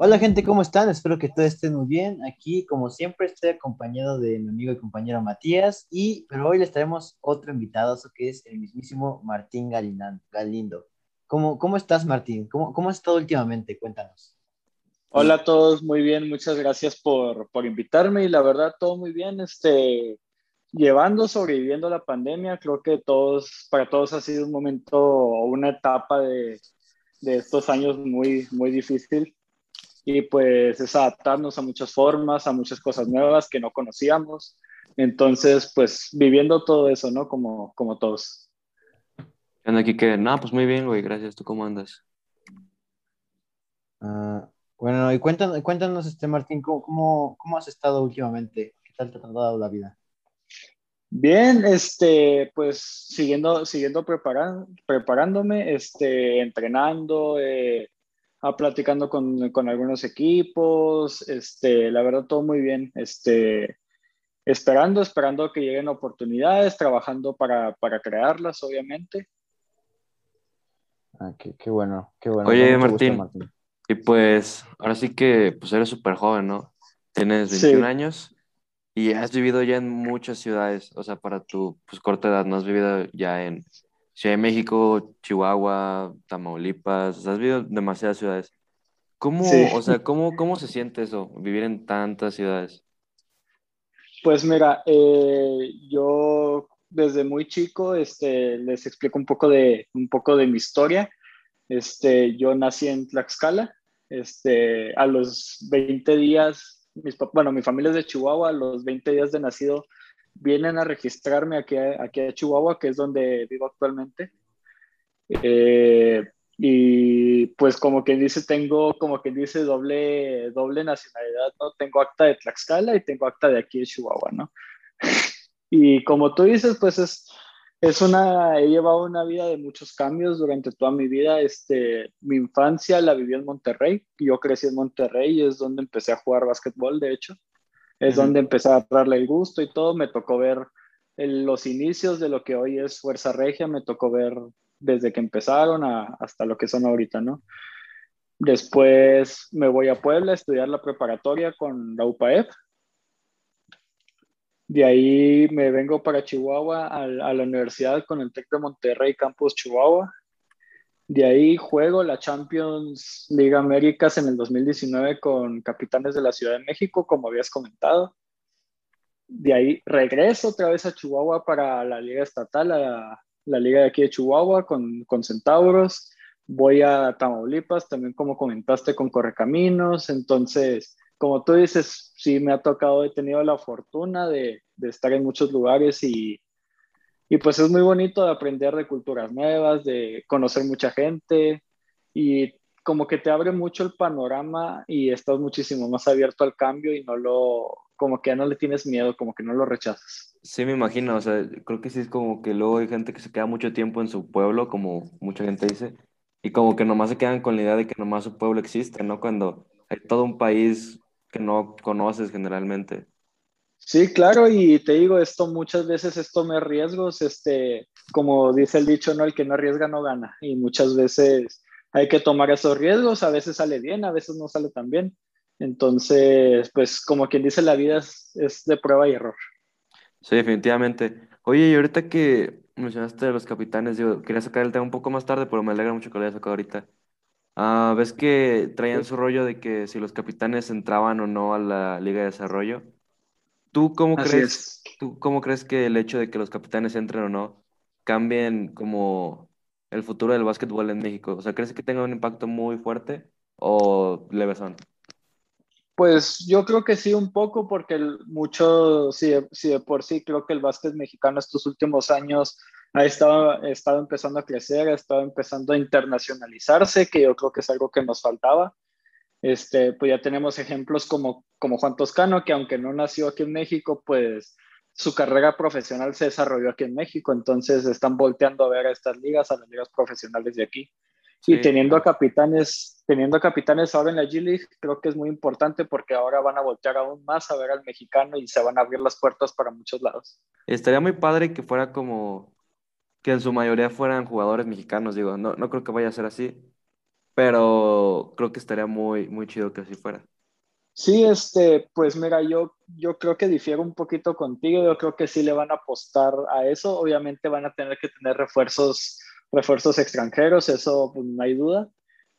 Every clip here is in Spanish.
Hola gente, ¿cómo están? Espero que todos estén muy bien. Aquí, como siempre, estoy acompañado de mi amigo y compañero Matías, y, pero hoy les traemos otro invitado, que es el mismísimo Martín Galindo. ¿Cómo, cómo estás, Martín? ¿Cómo, ¿Cómo has estado últimamente? Cuéntanos. Hola a todos, muy bien, muchas gracias por, por invitarme y la verdad todo muy bien, este, llevando, sobreviviendo la pandemia, creo que todos, para todos ha sido un momento o una etapa de, de estos años muy, muy difícil y pues es adaptarnos a muchas formas, a muchas cosas nuevas que no conocíamos. Entonces, pues viviendo todo eso, ¿no? Como, como todos. Anda aquí que, no, pues muy bien, güey, gracias. ¿Tú cómo andas? Ah, bueno, y cuéntanos, cuéntanos este, Martín, ¿cómo, ¿cómo, has estado últimamente? ¿Qué tal te ha tratado la vida? Bien, este, pues siguiendo, siguiendo preparando, preparándome, este, entrenando, eh, a platicando con, con, algunos equipos, este, la verdad todo muy bien, este, esperando, esperando que lleguen oportunidades, trabajando para, para crearlas, obviamente, Ah, qué, bueno, qué bueno. Oye, Martín, y pues ahora sí que pues eres súper joven, ¿no? Tienes 21 años y has vivido ya en muchas ciudades, o sea, para tu pues, corta edad, ¿no? Has vivido ya en Ciudad de México, Chihuahua, Tamaulipas, has vivido demasiadas ciudades. ¿Cómo, o sea, cómo, cómo se siente eso, vivir en tantas ciudades? Pues mira, eh, yo desde muy chico, este, les explico un poco de, un poco de mi historia. Este, yo nací en Tlaxcala. Este, a los 20 días, mis, bueno, mi familia es de Chihuahua, a los 20 días de nacido vienen a registrarme aquí, aquí a Chihuahua, que es donde vivo actualmente. Eh, y pues como quien dice, tengo como quien dice doble, doble nacionalidad, ¿no? Tengo acta de Tlaxcala y tengo acta de aquí de Chihuahua, ¿no? Y como tú dices, pues es, es una, he llevado una vida de muchos cambios durante toda mi vida. Este, mi infancia la viví en Monterrey. Yo crecí en Monterrey y es donde empecé a jugar básquetbol, de hecho. Es donde empecé a darle el gusto y todo. Me tocó ver los inicios de lo que hoy es Fuerza Regia. Me tocó ver desde que empezaron hasta lo que son ahorita, ¿no? Después me voy a Puebla a estudiar la preparatoria con la UPAEP de ahí me vengo para Chihuahua a, la universidad con el TEC de Monterrey, Campus Chihuahua. De ahí juego la Champions League Américas en el 2019 con Capitanes de la Ciudad de México, como habías comentado. De ahí regreso otra vez a Chihuahua para la Liga Estatal, la, Liga de aquí de Chihuahua con, con Centauros. Voy a Tamaulipas, también como comentaste, con Correcaminos. Entonces, como tú dices, sí me ha tocado, he tenido la fortuna de, de estar en muchos lugares y, y, pues es muy bonito de aprender de culturas nuevas, de conocer mucha gente y como que te abre mucho el panorama y estás muchísimo más abierto al cambio y no lo, como que ya no le tienes miedo, como que no lo rechazas. Sí, me imagino, o sea, creo que sí es como que luego hay gente que se queda mucho tiempo en su pueblo, como mucha gente dice, y como que nomás se quedan con la idea de que nomás su pueblo existe, ¿no? Cuando hay todo un país que no conoces generalmente. Sí, claro, y te digo, esto muchas veces es tomar riesgos, este, como dice el dicho, no, el que no arriesga no gana, y muchas veces hay que tomar esos riesgos, a veces sale bien, a veces no sale tan bien. Entonces, pues como quien dice, la vida es, de prueba y error. Sí, definitivamente. Oye, y ahorita que mencionaste los capitanes, yo quería sacar el tema un poco más tarde, pero me alegra mucho que lo hayas sacado ahorita. Ah, ¿ves que traían su rollo de que si los capitanes entraban o no a la Liga de Desarrollo? ¿Tú cómo crees, tú cómo crees que el hecho de que los capitanes entren o no cambien como el futuro del básquetbol en México? O sea, ¿crees que tenga un impacto muy fuerte o leve son? Pues yo creo que sí, un poco, porque mucho, si de por sí creo que el básquet mexicano estos últimos años ha estado, estado empezando a crecer, ha estado empezando a internacionalizarse, que yo creo que es algo que nos faltaba. Este, pues ya tenemos ejemplos como, como Juan Toscano, que aunque no nació aquí en México, pues su carrera profesional se desarrolló aquí en México, entonces están volteando a ver a estas ligas, a las ligas profesionales de aquí. y teniendo a capitanes, teniendo a capitanes ahora en la G League, creo que es muy importante porque ahora van a voltear aún más a ver al mexicano y se van a abrir las puertas para muchos lados. Estaría muy padre que fuera como que en su mayoría fueran jugadores mexicanos, digo, no, no creo que vaya a ser así, pero creo que estaría muy, muy chido que así fuera. Sí, este, pues mira, yo, yo creo que difiero un poquito contigo, yo creo que sí le van a apostar a eso, obviamente van a tener que tener refuerzos, refuerzos extranjeros, eso pues, no hay duda,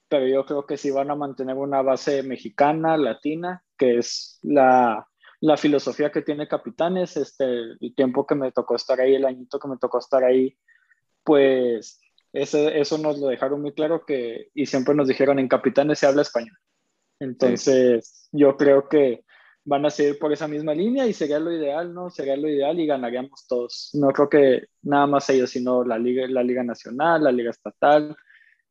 pero yo creo que sí van a mantener una base mexicana, latina, que es la, la filosofía que tiene Capitanes, este, el tiempo que me tocó estar ahí, el añito que me tocó estar ahí, pues eso nos lo dejaron muy claro que, y siempre nos dijeron, en Capitanes se habla español. Entonces, yo creo que van a seguir por esa misma línea y sería lo ideal, ¿no? Sería lo ideal y ganaríamos todos. No creo que nada más ellos, sino la Liga, la Liga Nacional, la Liga Estatal,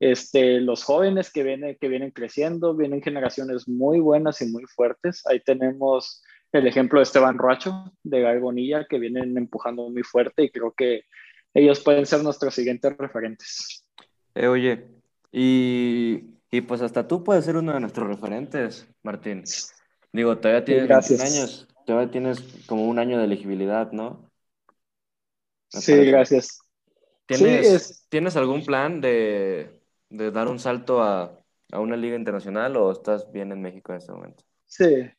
este, los jóvenes que vienen, que vienen creciendo, vienen generaciones muy buenas y muy fuertes. Ahí tenemos el ejemplo de Esteban Roacho, de Gael Bonilla, que vienen empujando muy fuerte y creo que ellos pueden ser nuestros siguientes referentes. Eh, oye, y y pues hasta tú puedes ser uno de nuestros referentes, Martín. Digo, todavía tienes 21 años, todavía tienes como un año de elegibilidad, ¿no? sí, gracias. ¿Tienes, ¿Tienes algún plan de, dar un salto a, una liga internacional o estás bien en México en este momento? Sí.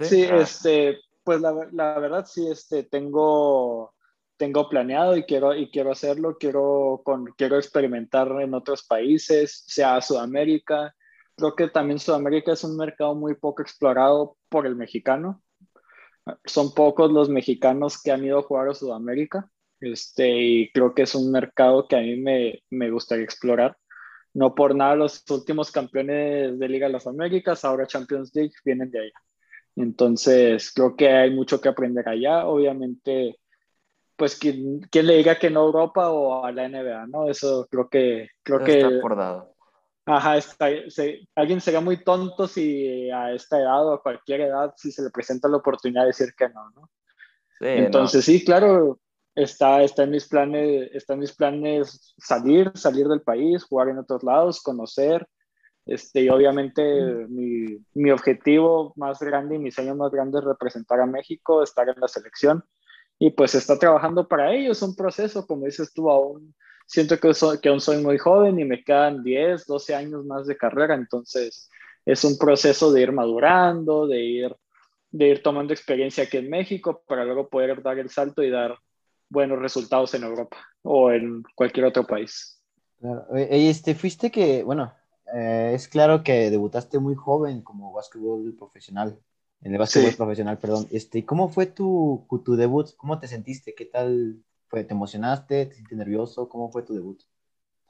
Sí, ah. este, pues la, la, verdad sí, este, tengo tengo planeado y quiero, y quiero hacerlo, quiero, con, quiero experimentar en otros países, sea Sudamérica. Creo que también Sudamérica es un mercado muy poco explorado por el mexicano. Son pocos los mexicanos que han ido a jugar a Sudamérica este, y creo que es un mercado que a mí me, me gustaría explorar. No por nada los últimos campeones de Liga de las Américas, ahora Champions League, vienen de allá. Entonces, creo que hay mucho que aprender allá. Obviamente, pues quien, le diga que no a Europa o a la NBA, ¿no? Eso creo que... Creo está que acordado. Ajá, está, alguien sería muy tonto si a esta edad o a cualquier edad, si se le presenta la oportunidad de decir que no, ¿no? Sí, Entonces, sí, claro, está, está, en mis planes, está en mis planes salir, salir del país, jugar en otros lados, conocer, este, y obviamente mi, mi, objetivo más grande y mi sueño más grande es representar a México, estar en la selección y pues está trabajando para ello, es un proceso, como dices tú, aún siento que, que aún soy muy joven y me quedan 10, 12 años más de carrera, entonces es un proceso de ir madurando, de ir, de ir tomando experiencia aquí en México para luego poder dar el salto y dar buenos resultados en Europa o en cualquier otro país. Claro. Este, fuiste que, bueno, eh, es claro que debutaste muy joven como básquetbol profesional en el básquetbol profesional, perdón. Este, ¿Cómo fue tu, tu debut? ¿Cómo te sentiste? ¿Qué tal fue? ¿Te emocionaste? ¿Te sentiste nervioso? ¿Cómo fue tu debut?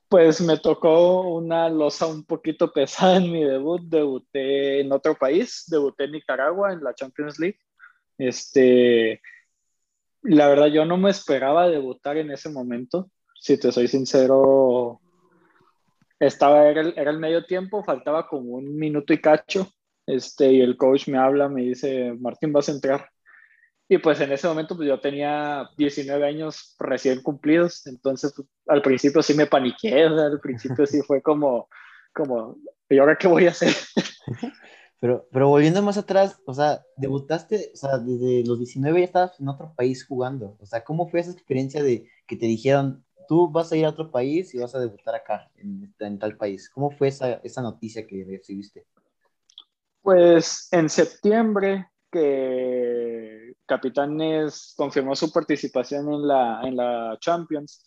Pues me tocó una losa un poquito pesada en mi debut. Debuté en otro país, debuté en Nicaragua en la Champions League. Este, la verdad yo no me esperaba debutar en ese momento. Si te soy sincero, estaba era el, era el medio tiempo, faltaba como un minuto y cacho este, y el coach me habla, me dice, Martín, vas a entrar. Y pues en ese momento pues yo tenía 19 años recién cumplidos, entonces pues, al principio sí me paniqué, al principio sí fue como, como, ¿y ahora qué voy a hacer? Pero, pero volviendo más atrás, o sea, debutaste, o sea, desde los 19 ya estabas en otro país jugando, o sea, ¿cómo fue esa experiencia de que te dijeron, tú vas a ir a otro país y vas a debutar acá, en, en tal país? ¿Cómo fue esa, esa noticia que recibiste? Pues en septiembre que Capitanes confirmó su participación en la, en la Champions,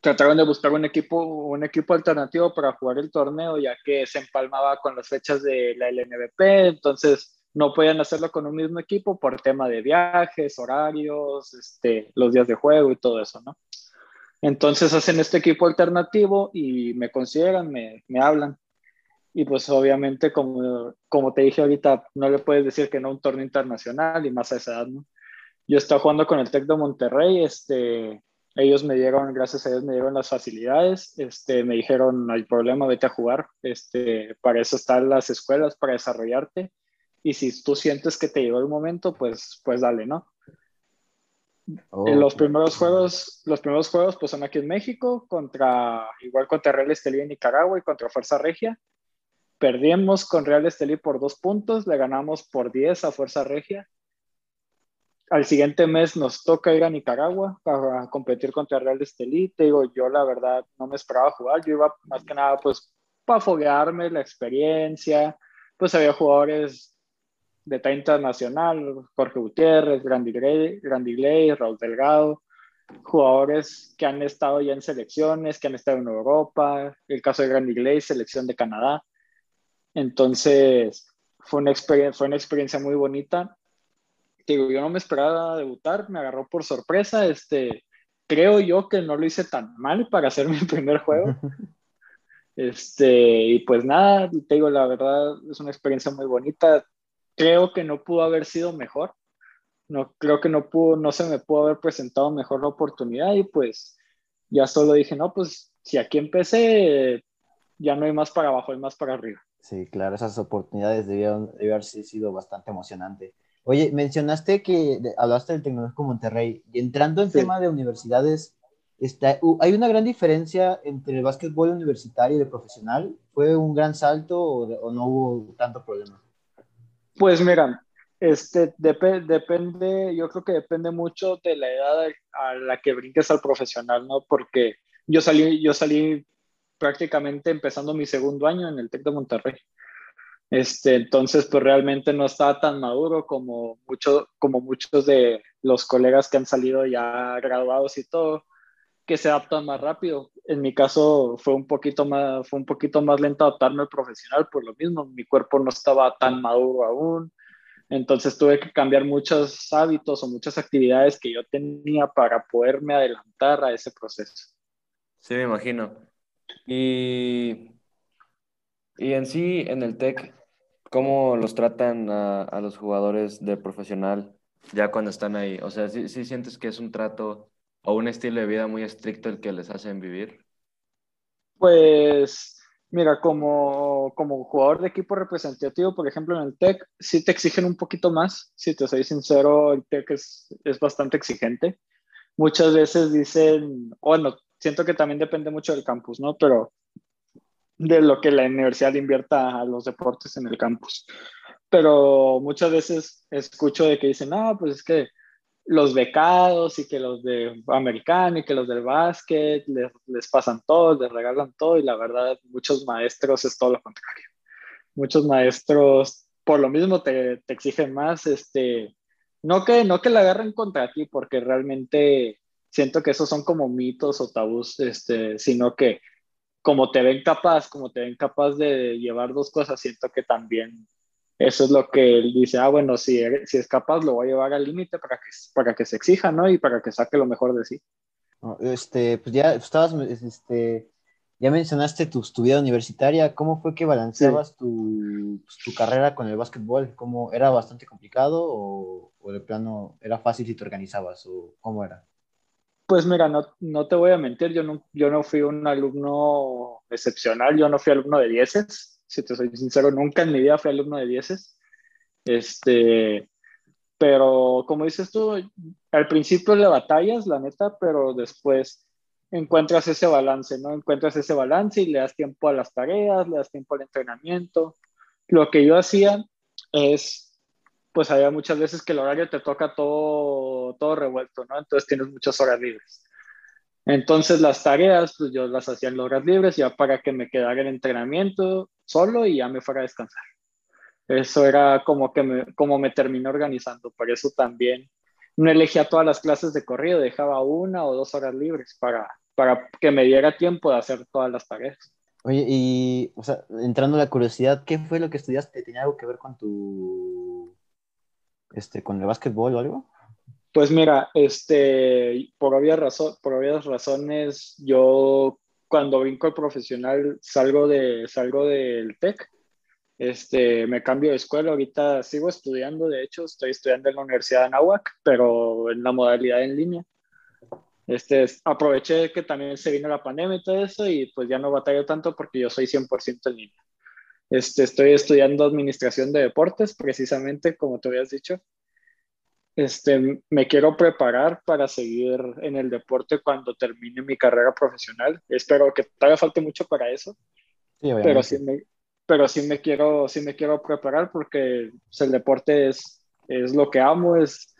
trataron de buscar un equipo, un equipo alternativo para jugar el torneo, ya que se empalmaba con las fechas de la LNBP, entonces no podían hacerlo con un mismo equipo por tema de viajes, horarios, este, los días de juego y todo eso, ¿no? Entonces hacen este equipo alternativo y me consideran, me, me hablan. Y pues obviamente, como, como te dije ahorita, no le puedes decir que no a un torneo internacional y más a esa edad, ¿no? Yo estaba jugando con el Tec de Monterrey, este, ellos me dieron, gracias a ellos me dieron las facilidades, este, me dijeron, no hay problema, vete a jugar, este, para eso están las escuelas, para desarrollarte, y si tú sientes que te llegó el momento, pues, pues dale, ¿no? Oh, los primeros juegos, los primeros juegos pues son aquí en México, contra, igual contra Real Estelí en Nicaragua y contra Fuerza Regia. Perdimos con Real Estelí por dos puntos, le ganamos por 10 a Fuerza Regia. Al siguiente mes nos toca ir a Nicaragua para competir contra Real Estelí. Te digo, yo la verdad no me esperaba jugar, yo iba más que nada pues para foguearme la experiencia. Pues había jugadores de talla internacional, Jorge Gutiérrez, Grandigley, Raúl Delgado, jugadores que han estado ya en selecciones, que han estado en Europa, el caso de Grandigley, selección de Canadá. Entonces, fue una, experiencia, fue una experiencia muy bonita. Digo, yo no me esperaba debutar, me agarró por sorpresa. Este, creo yo que no lo hice tan mal para hacer mi primer juego. Este, y pues nada, te digo, la verdad es una experiencia muy bonita. Creo que no pudo haber sido mejor. No, creo que no pudo, no se me pudo haber presentado mejor la oportunidad y pues ya solo dije, no, pues si aquí empecé, ya no hay más para abajo, hay más para arriba. Sí, claro, esas oportunidades debieron, haber sido bastante emocionante. Oye, mencionaste que hablaste del Tecnológico Monterrey y entrando en tema de universidades, está, ¿hay una gran diferencia entre el básquetbol universitario y el profesional? ¿Fue un gran salto o, no hubo tanto problema? Pues mira, este, depende, yo creo que depende mucho de la edad a la que brinques al profesional, ¿no? Porque yo salí, yo salí prácticamente empezando mi segundo año en el TEC de Monterrey. Este, entonces, pues realmente no estaba tan maduro como, mucho, como muchos de los colegas que han salido ya graduados y todo, que se adaptan más rápido. En mi caso fue un poquito más, fue un poquito más lento adaptarme al profesional por lo mismo. Mi cuerpo no estaba tan maduro aún. Entonces tuve que cambiar muchos hábitos o muchas actividades que yo tenía para poderme adelantar a ese proceso. Sí, me imagino. Y, y en sí, en el TEC, ¿cómo los tratan a, los jugadores de profesional ya cuando están ahí? O sea, ¿sí, sientes que es un trato o un estilo de vida muy estricto el que les hacen vivir? Pues, mira, como, como jugador de equipo representativo, por ejemplo, en el TEC, sí te exigen un poquito más. Si te soy sincero, el TEC es, es bastante exigente. Muchas veces dicen, bueno, siento que también depende mucho del campus, ¿no? Pero de lo que la universidad invierta a los deportes en el campus. Pero muchas veces escucho de que dicen, no, pues es que los becados y que los de americano y que los del básquet les, les pasan todo, les regalan todo y la verdad muchos maestros es todo lo contrario. Muchos maestros por lo mismo te, te exigen más, este, no que, no que la agarren contra ti porque realmente siento que esos son como mitos o tabús, este, sino que como te ven capaz, como te ven capaz de llevar dos cosas, siento que también eso es lo que él dice, ah, bueno, si, si es capaz, lo voy a llevar al límite para que, para que se exija, ¿no? Y para que saque lo mejor de sí. Este, pues ya estabas, este, ya mencionaste tu, tu vida universitaria, ¿cómo fue que balanceabas tu, pues, tu, carrera con el básquetbol? ¿Cómo, ¿Era bastante complicado o, o de plano era fácil si te organizabas o cómo era? Pues mira, no, no te voy a mentir, yo no, yo no fui un alumno excepcional, yo no fui alumno de dieces, si te soy sincero, nunca en mi vida fui alumno de dieces. Este, pero como dices tú, al principio le batallas, la neta, pero después encuentras ese balance, ¿no? Encuentras ese balance y le das tiempo a las tareas, le das tiempo al entrenamiento. Lo que yo hacía es pues había muchas veces que el horario te toca todo, todo revuelto, ¿no? Entonces tienes muchas horas libres. Entonces las tareas, pues yo las hacía en horas libres ya para que me quedara el entrenamiento solo y ya me fuera a descansar. Eso era como que me, como me terminé organizando. Por eso también no elegía todas las clases de corrido, dejaba una o dos horas libres para, para que me diera tiempo de hacer todas las tareas. Oye, y, o sea, entrando la curiosidad, ¿qué fue lo que estudiaste? ¿Tenía algo que ver con tu este, con el básquetbol o algo? Pues mira, este, por obvias, razón, por obvias razones, yo cuando brinco al profesional salgo, de, salgo del TEC, este, me cambio de escuela, ahorita sigo estudiando, de hecho, estoy estudiando en la Universidad de Anáhuac, pero en la modalidad en línea. Este, aproveché que también se vino la pandemia y todo eso y pues ya no batallo tanto porque yo soy 100% en línea. Este, estoy estudiando administración de deportes, precisamente como te habías dicho. Este, me quiero preparar para seguir en el deporte cuando termine mi carrera profesional. Espero que todavía falte mucho para eso, pero, sí me, pero sí me, quiero, sí me quiero preparar porque pues, el deporte es, es lo que amo, es,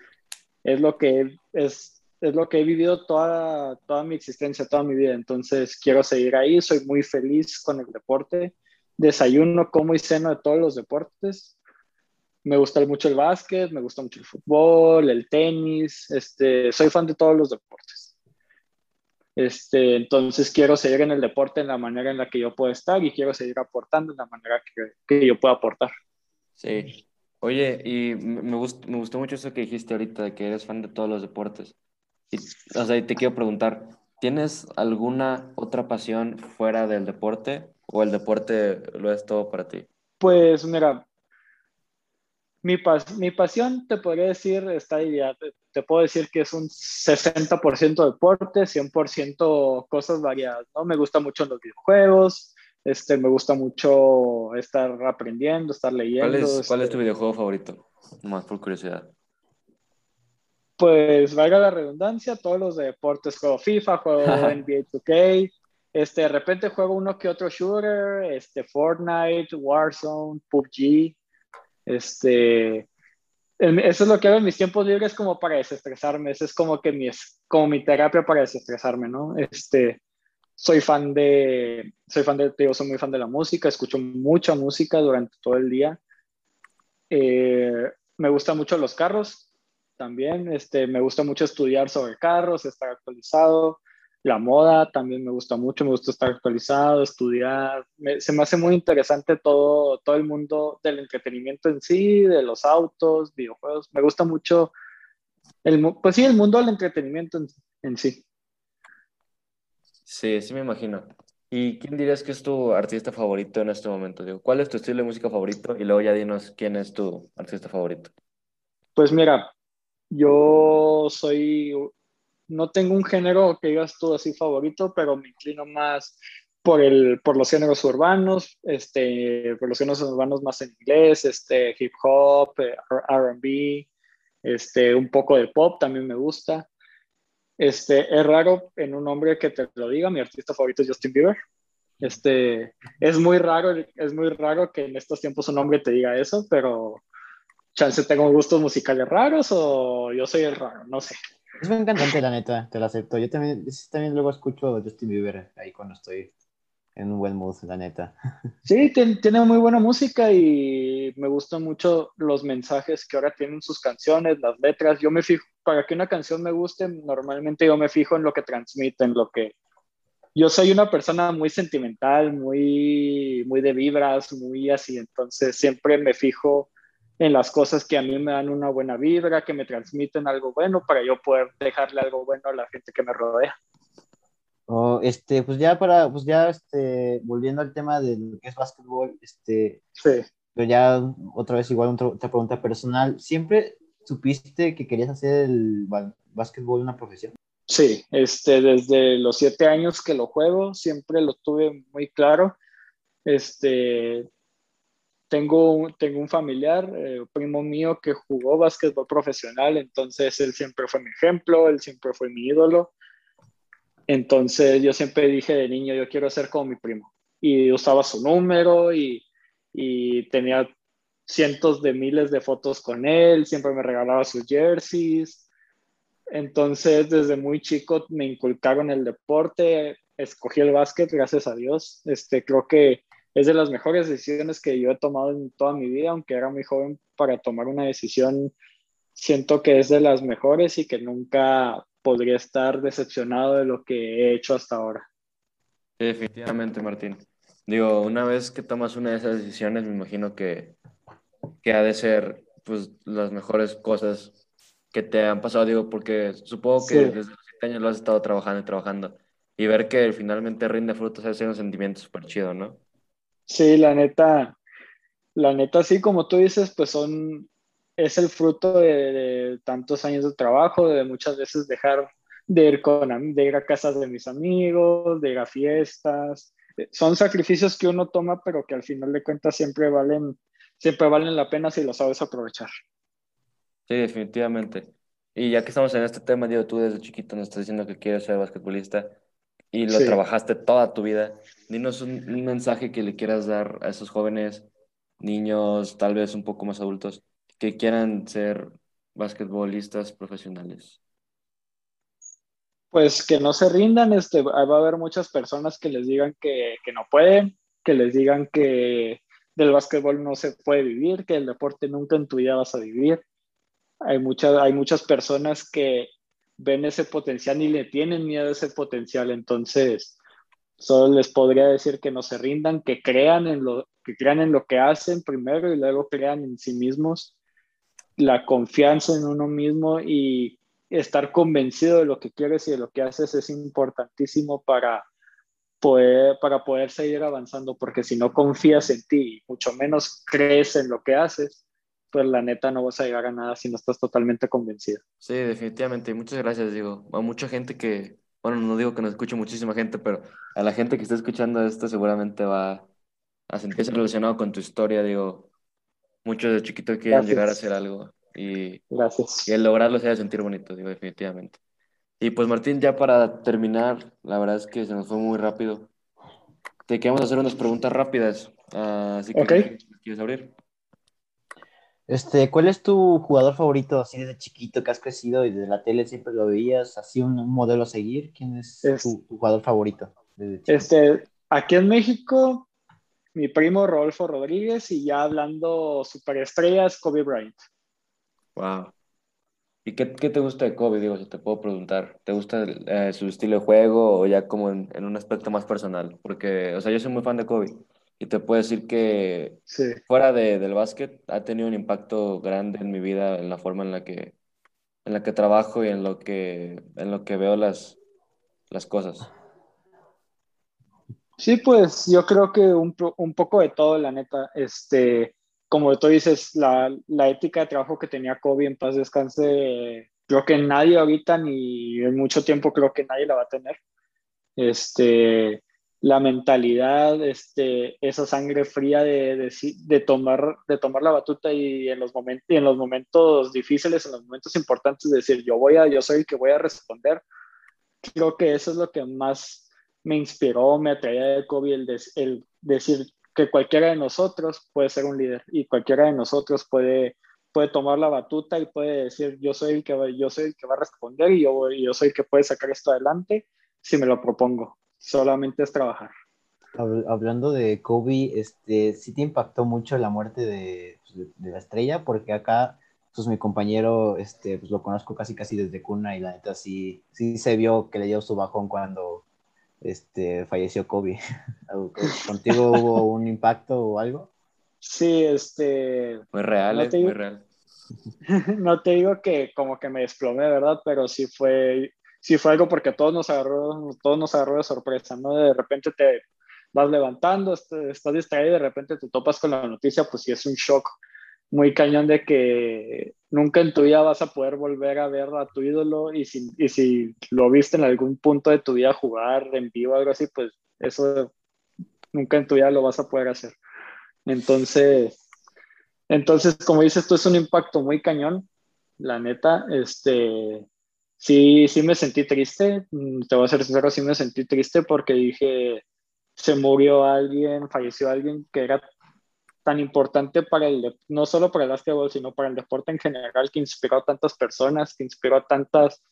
es lo que es es lo que he vivido toda, toda mi existencia, toda mi vida. Entonces quiero seguir ahí, soy muy feliz con el deporte. Desayuno, como y ceno de todos los deportes. Me gusta mucho el básquet, me gusta mucho el fútbol, el tenis. Este, soy fan de todos los deportes. Este, entonces quiero seguir en el deporte en la manera en la que yo puedo estar y quiero seguir aportando en la manera que, que yo pueda aportar. Sí. Oye, y me gustó, me gustó mucho eso que dijiste ahorita, de que eres fan de todos los deportes. Y, o sea, te quiero preguntar, ¿tienes alguna otra pasión fuera del deporte o el deporte lo es todo para ti? Pues mira, mi, mi pasión te podría decir, está te, te, puedo decir que es un 60% deporte, 100% cosas variadas, ¿no? Me gustan mucho los videojuegos, este, me gusta mucho estar aprendiendo, estar leyendo. ¿Cuál es, este, ¿cuál es tu videojuego favorito? Más por curiosidad. Pues valga la redundancia, todos los deportes juego FIFA, juego NBA 2K, este, de repente juego uno que otro shooter, este, Fortnite, Warzone, PUBG, este, eso es lo que hago en mis tiempos libres como para desestresarme, eso es como que mi, como mi terapia para desestresarme, ¿no? Este, soy fan de, soy fan de, yo soy muy fan de la música, escucho mucha música durante todo el día. Eh, me gustan mucho los carros también, este, me gusta mucho estudiar sobre carros, estar actualizado. La moda también me gusta mucho, me gusta estar actualizado, estudiar. se me hace muy interesante todo, todo el mundo del entretenimiento en sí, de los autos, videojuegos. Me gusta mucho, el, pues sí, el mundo del entretenimiento en, en sí. Sí, sí me imagino. ¿Y quién dirías que es tu artista favorito en este momento? Digo, ¿cuál es tu estilo de música favorito? Y luego ya dinos quién es tu artista favorito. Pues mira, yo soy, no tengo un género que digas tú así favorito, pero me inclino más por, el, por los géneros urbanos, este, por los géneros urbanos más en inglés, este, hip hop, eh, RB, este, un poco de pop también me gusta. Este, es raro en un hombre que te lo diga, mi artista favorito es Justin Bieber. Este, es muy raro, es muy raro que en estos tiempos un hombre te diga eso, pero chance tengo gustos musicales raros o yo soy el raro, no sé. Es muy encantante, la neta, te lo acepto. Yo también, también luego escucho Justin Bieber ahí cuando estoy en un buen mood, la neta. Sí, tiene muy buena música y me gustan mucho los mensajes que ahora tienen sus canciones, las letras. Yo me fijo, para que una canción me guste, normalmente yo me fijo en lo que transmite, en lo que... Yo soy una persona muy sentimental, muy, muy de vibras, muy así, entonces siempre me fijo en las cosas que a mí me dan una buena vibra, que me transmiten algo bueno para yo poder dejarle algo bueno a la gente que me rodea. Oh, este, pues ya para, pues ya, este, volviendo al tema de lo que es básquetbol, este, sí. pero ya otra vez igual otra, otra pregunta personal, ¿siempre supiste que querías hacer el básquetbol una profesión? Sí, este, desde los siete años que lo juego, siempre lo tuve muy claro. Este, tengo, tengo un familiar, eh, primo mío que jugó básquetbol profesional, entonces él siempre fue mi ejemplo, él siempre fue mi ídolo. Entonces yo siempre dije de niño, yo quiero ser como mi primo. Y usaba su número y, y tenía cientos de miles de fotos con él, siempre me regalaba sus jerseys. Entonces desde muy chico me inculcaron el deporte, escogí el básquet, gracias a Dios. Este, creo que es de las mejores decisiones que yo he tomado en toda mi vida, aunque era muy joven para tomar una decisión, siento que es de las mejores y que nunca podría estar decepcionado de lo que he hecho hasta ahora. Definitivamente, Martín. Digo, una vez que tomas una de esas decisiones, me imagino que, que ha de ser pues las mejores cosas que te han pasado, digo, porque supongo que desde los siete años lo has estado trabajando y trabajando y ver que finalmente rinde frutos es un sentimiento súper chido, ¿no? Sí, la neta, la neta, sí, como tú dices, pues son, es el fruto de, tantos años de trabajo, de muchas veces dejar de ir, con, de ir a casas de mis amigos, de ir a fiestas. Son sacrificios que uno toma, pero que al final de cuentas siempre valen, siempre valen la pena si lo sabes aprovechar. Sí, definitivamente. Y ya que estamos en este tema, digo, tú desde chiquito nos estás diciendo que quieres ser basquetbolista y lo trabajaste toda tu vida. Dinos un, un, mensaje que le quieras dar a esos jóvenes, niños, tal vez un poco más adultos, que quieran ser basquetbolistas profesionales. Pues que no se rindan, este, va a haber muchas personas que les digan que, que no pueden, que les digan que del básquetbol no se puede vivir, que el deporte nunca en tu vida vas a vivir. Hay, muchas hay muchas personas que ven ese potencial y le tienen miedo a ese potencial, entonces solo les podría decir que no se rindan, que crean en lo que crean en lo que hacen primero y luego crean en sí mismos, la confianza en uno mismo y estar convencido de lo que quieres y de lo que haces es importantísimo para poder, para poder seguir avanzando, porque si no confías en ti, mucho menos crees en lo que haces, pues la neta no vas a llegar a nada si no estás totalmente convencido. Sí, definitivamente. Muchas gracias, digo. A mucha gente que, bueno, no digo que no escuche muchísima gente, pero a la gente que está escuchando esto seguramente va a sentirse relacionado con tu historia, digo. Muchos de chiquitos quieren llegar a hacer algo y, Gracias. y el lograrlo se hace sentir bonito, digo, definitivamente. Y pues Martín, ya para terminar, la verdad es que se nos fue muy rápido. Te queremos hacer unas preguntas rápidas, ah, así que Ok. ¿quieres abrir? Este, ¿cuál es tu jugador favorito así desde chiquito que has crecido y desde la tele siempre lo veías, así un, un modelo a seguir? ¿Quién es, Es- tu, tu jugador favorito? Este, aquí en México, mi primo Rodolfo Rodríguez y ya hablando superestrellas, Kobe Bryant. Wow. ¿Y qué, qué te gusta de Kobe? Digo, si te puedo preguntar. ¿Te gusta eh, su estilo de juego o ya como en, en un aspecto más personal? Porque, o sea, yo soy muy fan de Kobe y te puedo decir que Sí. fuera de, del básquet ha tenido un impacto grande en mi vida, en la forma en la que, en la que trabajo y en lo que, en lo que veo las, las cosas. Sí, pues yo creo que un, un poco de todo, la neta. Este, como tú dices, la, la ética de trabajo que tenía Kobe en paz descanse, creo que nadie ahorita ni en mucho tiempo creo que nadie la va a tener. Este, la mentalidad, este, esa sangre fría de, de, de tomar, de tomar la batuta y en los momentos, difíciles, en los momentos importantes, decir yo voy a, yo soy el que voy a responder. Creo que eso es lo que más me inspiró, me atraía de Kobe el, decir que cualquiera de nosotros puede ser un líder y cualquiera de nosotros puede, puede tomar la batuta y puede decir yo soy el que va, yo soy el que va a responder y yo, yo soy el que puede sacar esto adelante si me lo propongo. Solamente es trabajar. Hab- Hablando de Kobe, este, sí te impactó mucho la muerte de, pues, de- de la estrella, porque acá, pues mi compañero, este, pues lo conozco casi casi desde cuna y la neta sí, sí se vio que le dio su bajón cuando, este, falleció Kobe. ¿Contigo hubo un impacto o algo? Sí, este, Muy real, No eh, te muy real. no te digo que como que me desplomé, ¿verdad? Pero sí fue, sí fue algo porque todos nos agarró, todos nos agarró de sorpresa, ¿no? De repente te vas levantando, est- estás distraído y de repente te topas con la noticia, pues sí es un shock muy cañón de que nunca en tu vida vas a poder volver a ver a tu ídolo y si, y si lo viste en algún punto de tu vida jugar en vivo o algo así, pues eso nunca en tu vida lo vas a poder hacer. Entonces, entonces, como dices, esto es un impacto muy cañón, la neta, este, sí, sí me sentí triste, mm, te voy a ser sincero, sí me sentí triste porque dije, se murió alguien, falleció alguien que era tan importante para el, no solo para el básquetbol, sino para el deporte en general, que inspiró a tantas personas, que inspiró a tantas,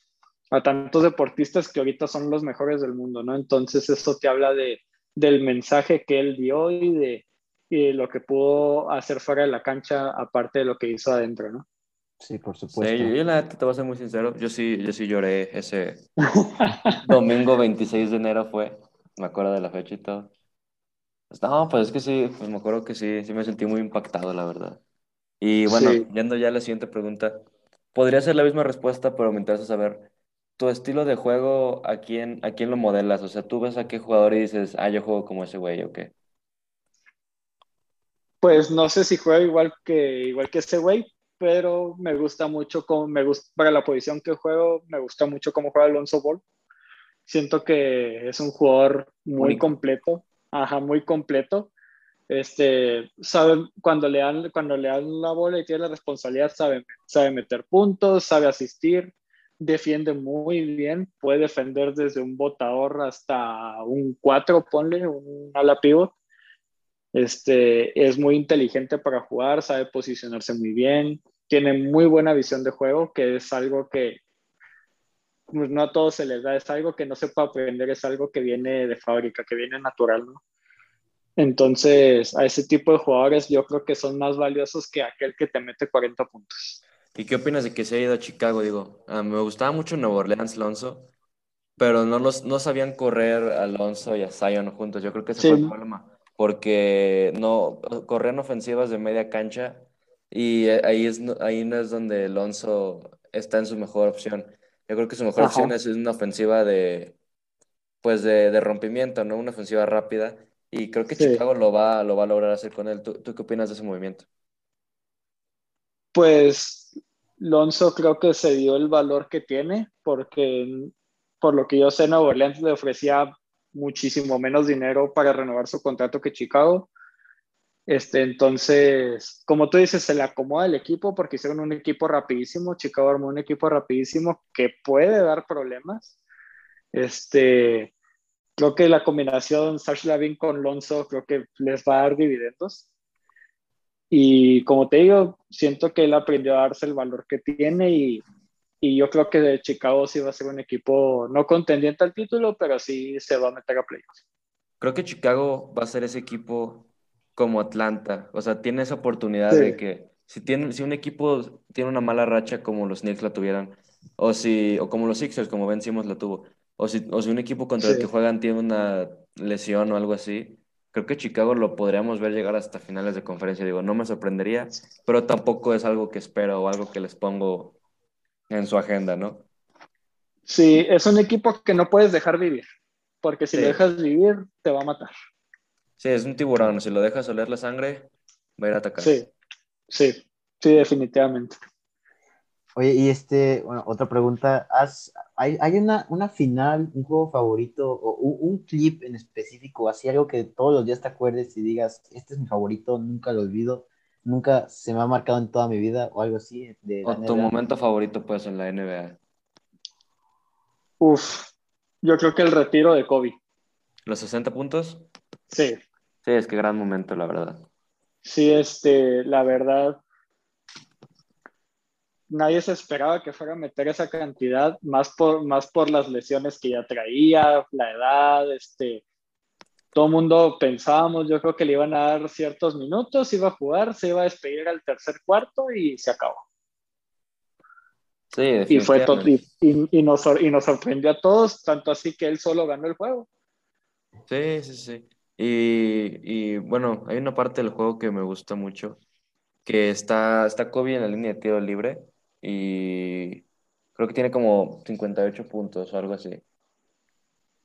a tantos deportistas que ahorita son los mejores del mundo, ¿no? Entonces eso te habla de, del mensaje que él dio y de, y de lo que pudo hacer fuera de la cancha, aparte de lo que hizo adentro, ¿no? Sí, por Sí, supuesto. yo, yo la neta te voy a ser muy sincero, yo sí, yo sí lloré ese domingo 26 de enero fue, me acuerdo de la fecha y todo. Pues, No, pues es que sí, pues me acuerdo que sí, sí me sentí muy impactado, la verdad. Y bueno, Sí. yendo ya a la siguiente pregunta, podría ser la misma respuesta, pero me interesa saber, tu estilo de juego, ¿a quién, a quién lo modelas? O sea, tú ves a qué jugador y dices, ah, yo juego como ese güey, ¿o qué? Pues no sé si juega igual que, igual que ese güey, pero me gusta mucho cómo, me gusta, para la posición que juego, me gusta mucho cómo juega Alonso Ball. Siento que es un jugador muy completo, ajá, muy completo. Este, sabe, cuando le dan, cuando le dan la bola y tiene la responsabilidad, sabe, sabe meter puntos, sabe asistir, defiende muy bien, puede defender desde un botador hasta un 4, ponle, un ala pivot. Este, es muy inteligente para jugar, sabe posicionarse muy bien, tiene muy buena visión de juego, que es algo que pues, no a todos se les da, es algo que no se puede aprender, es algo que viene de fábrica, que viene natural, ¿no? Entonces, a ese tipo de jugadores yo creo que son más valiosos que aquel que te mete 40 puntos. ¿Y qué opinas de que se haya ido a Chicago? Digo, ah, me gustaba mucho Nuevo Orleans, Alonso, pero no, los, no sabían correr a Alonso y a Zion juntos. Yo creo que ese fue el problema, porque no corrían ofensivas de media cancha y ahí, es, ahí no es donde Alonso está en su mejor opción. Yo creo que su mejor opción es una ofensiva de, pues de, de, rompimiento, ¿no? Una ofensiva rápida. Y creo que Chicago lo va, lo va a lograr hacer con él. ¿Tú, ¿Tú, qué opinas de ese movimiento? Pues Lonzo creo que se dio el valor que tiene, porque por lo que yo sé, Nueva Orleans le ofrecía muchísimo menos dinero para renovar su contrato que Chicago. Este, entonces, como tú dices, se le acomoda el equipo porque hicieron un equipo rapidísimo. Chicago armó un equipo rapidísimo que puede dar problemas. Este, creo que la combinación Sash Lavin con Lonzo creo que les va a dar dividendos. Y como te digo, siento que él aprendió a darse el valor que tiene y, y yo creo que Chicago sí va a ser un equipo no contendiente al título, pero sí se va a meter a playoffs. Creo que Chicago va a ser ese equipo como Atlanta, o sea, tiene esa oportunidad de que si, tiene, si un equipo tiene una mala racha como los Knicks la tuvieran, o, si, o como los Sixers, como Ben Simmons la tuvo, o si, o si un equipo contra el que juegan tiene una lesión o algo así, creo que Chicago lo podríamos ver llegar hasta finales de conferencia. Digo, no me sorprendería, pero tampoco es algo que espero o algo que les pongo en su agenda, ¿no? Sí, es un equipo que no puedes dejar vivir, porque si lo dejas vivir, te va a matar. Sí, es un tiburón, si lo dejas oler la sangre, va a ir a atacar. Sí, sí, sí, definitivamente. Oye, y este, bueno, otra pregunta, ¿Has, hay, hay una, una, final, un juego favorito o un, un, clip en específico, así algo que todos los días te acuerdes y digas, este es mi favorito, nunca lo olvido, nunca se me ha marcado en toda mi vida o algo así? De o tu momento favorito pues en la NBA. Uf, yo creo que el retiro de Kobe. ¿Los 60 puntos? Sí. Sí, es que gran momento, la verdad. Sí, este, la verdad, nadie se esperaba que fuera a meter esa cantidad, más por, más por las lesiones que ya traía, la edad, este, todo el mundo pensábamos, yo creo que le iban a dar ciertos minutos, iba a jugar, se iba a despedir al tercer cuarto y se acabó. Sí, y fue y, y, nos, y nos sorprendió a todos, tanto así que él solo ganó el juego. Sí, sí, sí. Y, y bueno, hay una parte del juego que me gusta mucho, que está, está Kobe en la línea de tiro libre y creo que tiene como 58 puntos o algo así.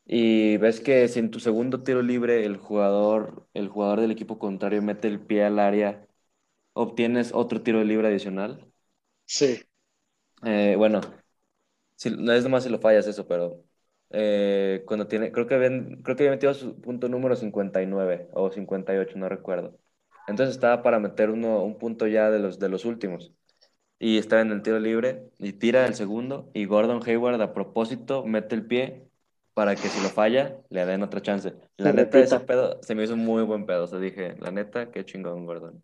Y ves que si en tu segundo tiro libre el jugador, el jugador del equipo contrario mete el pie al área, obtienes otro tiro libre adicional. Sí. Eh, bueno, si, no es nomás si lo fallas eso, pero eh, cuando tiene, creo que, ven, creo que había metido su punto número 59 o 58, no recuerdo. Entonces estaba para meter uno, un punto ya de los, de los últimos y está en el tiro libre y tira el segundo y Gordon Hayward a propósito mete el pie para que si lo falla le den otra chance. La neta ese pedo se me hizo muy buen pedo, o sea, dije, la neta, qué chingón Gordon.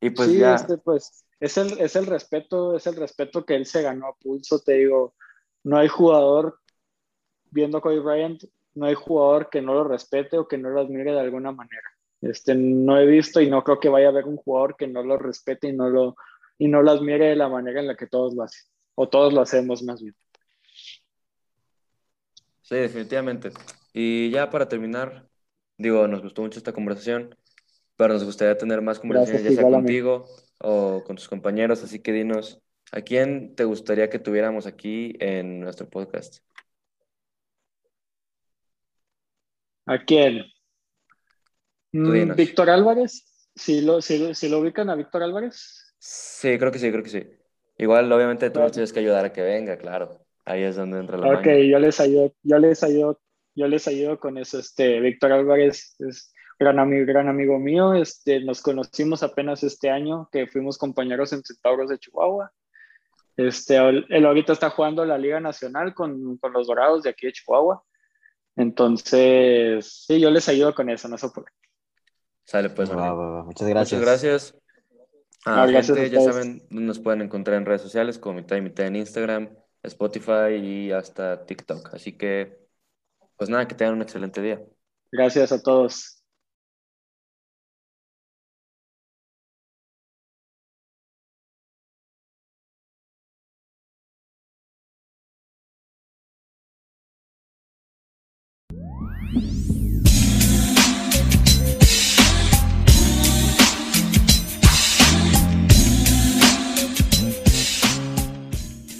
Y pues ya este, pues es el, es el respeto, es el respeto que él se ganó a pulso, te digo, no hay jugador viendo a Kobe Bryant, no hay jugador que no lo respete o que no lo admire de alguna manera. Este, no he visto y no creo que vaya a haber un jugador que no lo respete y no lo, y no lo admire de la manera en la que todos lo hacen, o todos lo hacemos más bien. Sí, definitivamente. Y ya para terminar, digo, nos gustó mucho esta conversación, pero nos gustaría tener más conversaciones, ya sea contigo o con tus compañeros, así que dinos, ¿a quién te gustaría que tuviéramos aquí en nuestro podcast? ¿A quién? Mm, Víctor Álvarez, ¿Sí lo, lo, ubican a Víctor Álvarez? Sí, creo que sí, creo que sí. Igual, obviamente, tú nos tienes que ayudar a que venga, claro. Ahí es donde entra la Ok, yo les ayudo, yo les ayudo, yo les ayudo con eso. Este, Víctor Álvarez es gran amigo, gran amigo mío. Este, nos conocimos apenas este año, que fuimos compañeros en Centauros de Chihuahua. Este, él ahorita está jugando la Liga Nacional con, con los Dorados de aquí de Chihuahua. Entonces, sí, yo les ayudo con eso, no se preocupen. Sale pues. Muchas gracias. Muchas gracias. Ah, gente, ya saben, nos pueden encontrar en redes sociales como mitad y mitad en Instagram, Spotify y hasta TikTok. Así que, pues nada, que tengan un excelente día. Gracias a todos.